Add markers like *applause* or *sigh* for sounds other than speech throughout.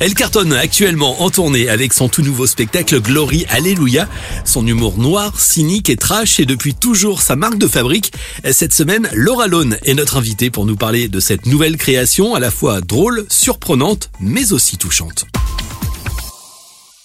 Elle cartonne actuellement en tournée avec son tout nouveau spectacle Glory Alléluia. Son humour noir, cynique et trash est depuis toujours sa marque de fabrique. Cette semaine, Laura Lone est notre invitée pour nous parler de cette nouvelle création à la fois drôle, surprenante, mais aussi touchante.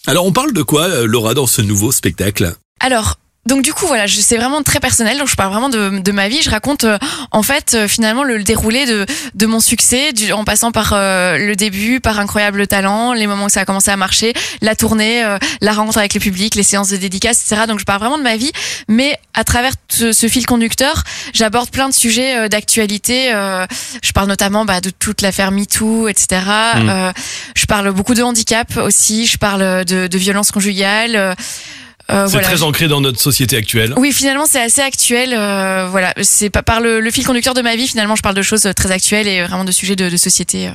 Alors on parle de quoi, euh, Laura, dans ce nouveau spectacle? Alors, donc du coup voilà, c'est vraiment très personnel. Donc je parle vraiment de, de ma vie. Je raconte euh, en fait euh, finalement le, déroulé de, de mon succès, du, en passant par euh, le début, par incroyable talent, les moments où ça a commencé à marcher, la tournée, euh, la rencontre avec le public, les séances de dédicaces, etc. Donc je parle vraiment de ma vie, mais à travers ce, ce fil conducteur, j'aborde plein de sujets euh, d'actualité. euh, je parle notamment bah, de toute l'affaire MeToo, etc. Mm. Euh, je parle beaucoup de handicap aussi. Je parle de, de violence conjugale. Euh, euh, C'est voilà. très ancré dans notre société actuelle. Oui, finalement, c'est assez actuel. euh, voilà, c'est pas par le, le fil conducteur de ma vie. Finalement, je parle de choses très actuelles et vraiment de sujets de, de société, euh,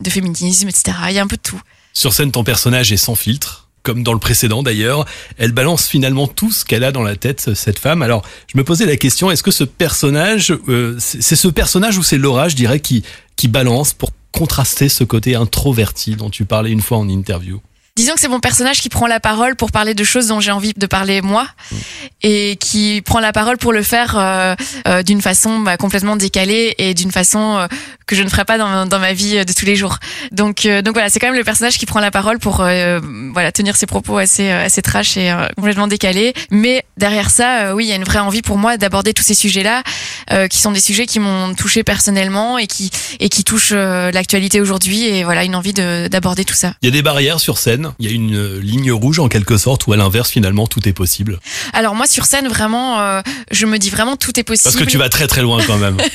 de féminisme, etc. Il y a un peu de tout. Sur scène, ton personnage est sans filtre, comme dans le précédent d'ailleurs. Elle balance finalement tout ce qu'elle a dans la tête, cette femme. Alors, je me posais la question, est-ce que ce personnage, euh, c'est c'est ce personnage ou c'est Laura, je dirais, qui, qui balance pour contraster ce côté introverti dont tu parlais une fois en interview? Disons que c'est mon personnage qui prend la parole pour parler de choses dont j'ai envie de parler moi et qui prend la parole pour le faire euh, euh, d'une façon bah, complètement décalée et d'une façon euh, que je ne ferais pas dans, ma vie de tous les jours. Donc, euh, donc voilà, c'est quand même le personnage qui prend la parole pour euh, voilà tenir ses propos assez euh, assez trash et euh, complètement décalés. Mais derrière ça, euh, oui, il y a une vraie envie pour moi d'aborder tous ces sujets-là, euh, qui sont des sujets qui m'ont touché personnellement et qui et qui touchent euh, l'actualité aujourd'hui. Et voilà, une envie de- d'aborder tout ça. Il y a des barrières sur scène, il y a une euh, ligne rouge en quelque sorte, ou à l'inverse, finalement, tout est possible. Alors moi sur scène vraiment, euh, je me dis vraiment tout est possible. Parce que tu vas très très loin quand même. *laughs*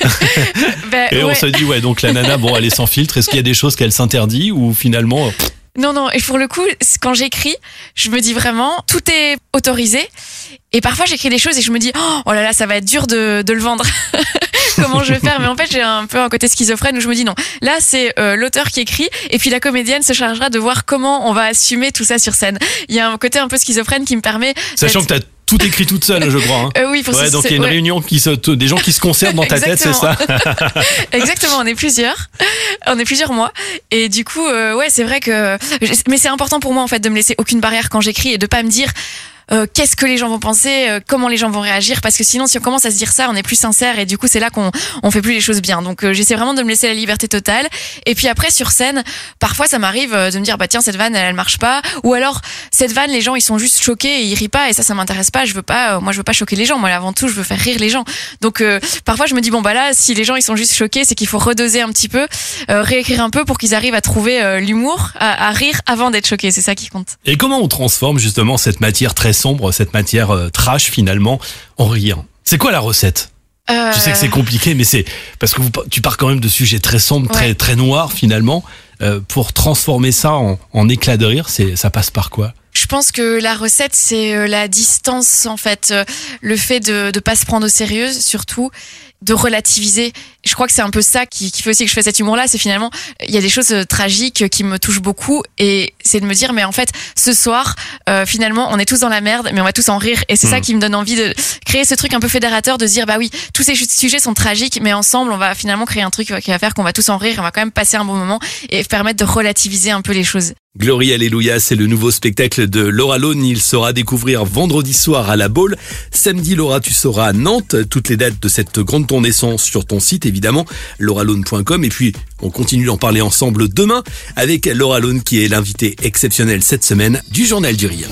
Ben, Et on se dit, ouais, donc la nana, bon, elle est sans filtre. Est-ce qu'il y a des choses qu'elle s'interdit ou finalement, euh, pff, Non non et pour le coup quand j'écris, je me dis vraiment tout est autorisé. Et parfois j'écris des choses et je me dis oh, oh là là ça va être dur de, de le vendre. *laughs* Comment je vais faire Mais en fait j'ai un peu un côté schizophrène où je me dis non là c'est euh, l'auteur qui écrit et puis la comédienne se chargera de voir comment on va assumer tout ça sur scène. Il y a un côté un peu schizophrène qui me permet. sachant que d'être- tu as tout écrit toute seule, je crois. hein. Euh, oui, pour Ouais, donc il y a une ouais. réunion qui se, des gens qui se concertent dans ta tête, c'est ça *laughs* Exactement, on est plusieurs. On est plusieurs mois. Et du coup, euh, ouais, c'est vrai que. Mais c'est important pour moi, en fait, de me laisser aucune barrière quand j'écris et de pas me dire. Euh, qu'est-ce que les gens vont penser, euh, comment les gens vont réagir, parce que sinon si on commence à se dire ça, on est plus sincère et du coup c'est là qu'on on fait plus les choses bien. Donc euh, j'essaie vraiment de me laisser la liberté totale. Et puis après sur scène, parfois ça m'arrive euh, de me dire bah tiens cette vanne elle, elle marche pas, ou alors cette vanne les gens ils sont juste choqués et ils rient pas et ça ça m'intéresse pas. Je veux pas, euh, moi je veux pas choquer les gens. Moi avant tout je veux faire rire les gens. Donc euh, parfois je me dis bon bah là si les gens ils sont juste choqués c'est qu'il faut redoser un petit peu réécrire un peu pour qu'ils arrivent à trouver l'humour à, à rire avant d'être choqués c'est ça qui compte Et comment on transforme justement cette matière très sombre, cette matière euh, trash finalement, en rire C'est quoi la recette? Je sais que c'est compliqué, mais c'est parce que vous, tu pars quand même de sujets très sombres, très Ouais. très noirs finalement. Euh, pour transformer ça en, en éclat de rire, c'est ça passe par quoi? Pense que la recette c'est euh, la distance en fait. Euh, le fait de de pas se prendre au sérieux surtout de relativiser. Je crois que c'est un peu ça qui, qui fait aussi que je fais cet humour là c'est finalement il y a des choses euh, tragiques qui me touchent beaucoup et c'est de me dire mais en fait ce soir euh, finalement on est tous dans la merde mais on va tous en rire. Et c'est ça Mhm. qui me donne envie de créer ce truc un peu fédérateur de se dire bah oui tous ces sujets sont tragiques mais ensemble on va finalement créer un truc qui va faire qu'on va tous en rire on va quand même passer un bon moment et permettre de relativiser un peu les choses Glory Alléluia, c'est le nouveau spectacle de Laura Lone. Il sera à découvrir vendredi soir à la Baule. Samedi, Laura, tu seras à Nantes. Toutes les dates de cette grande tournée sont sur ton site, évidemment, lauralone.com. Et puis, on continue d'en parler ensemble demain avec Laura Lone, qui est l'invitée exceptionnelle cette semaine du Journal du Rire.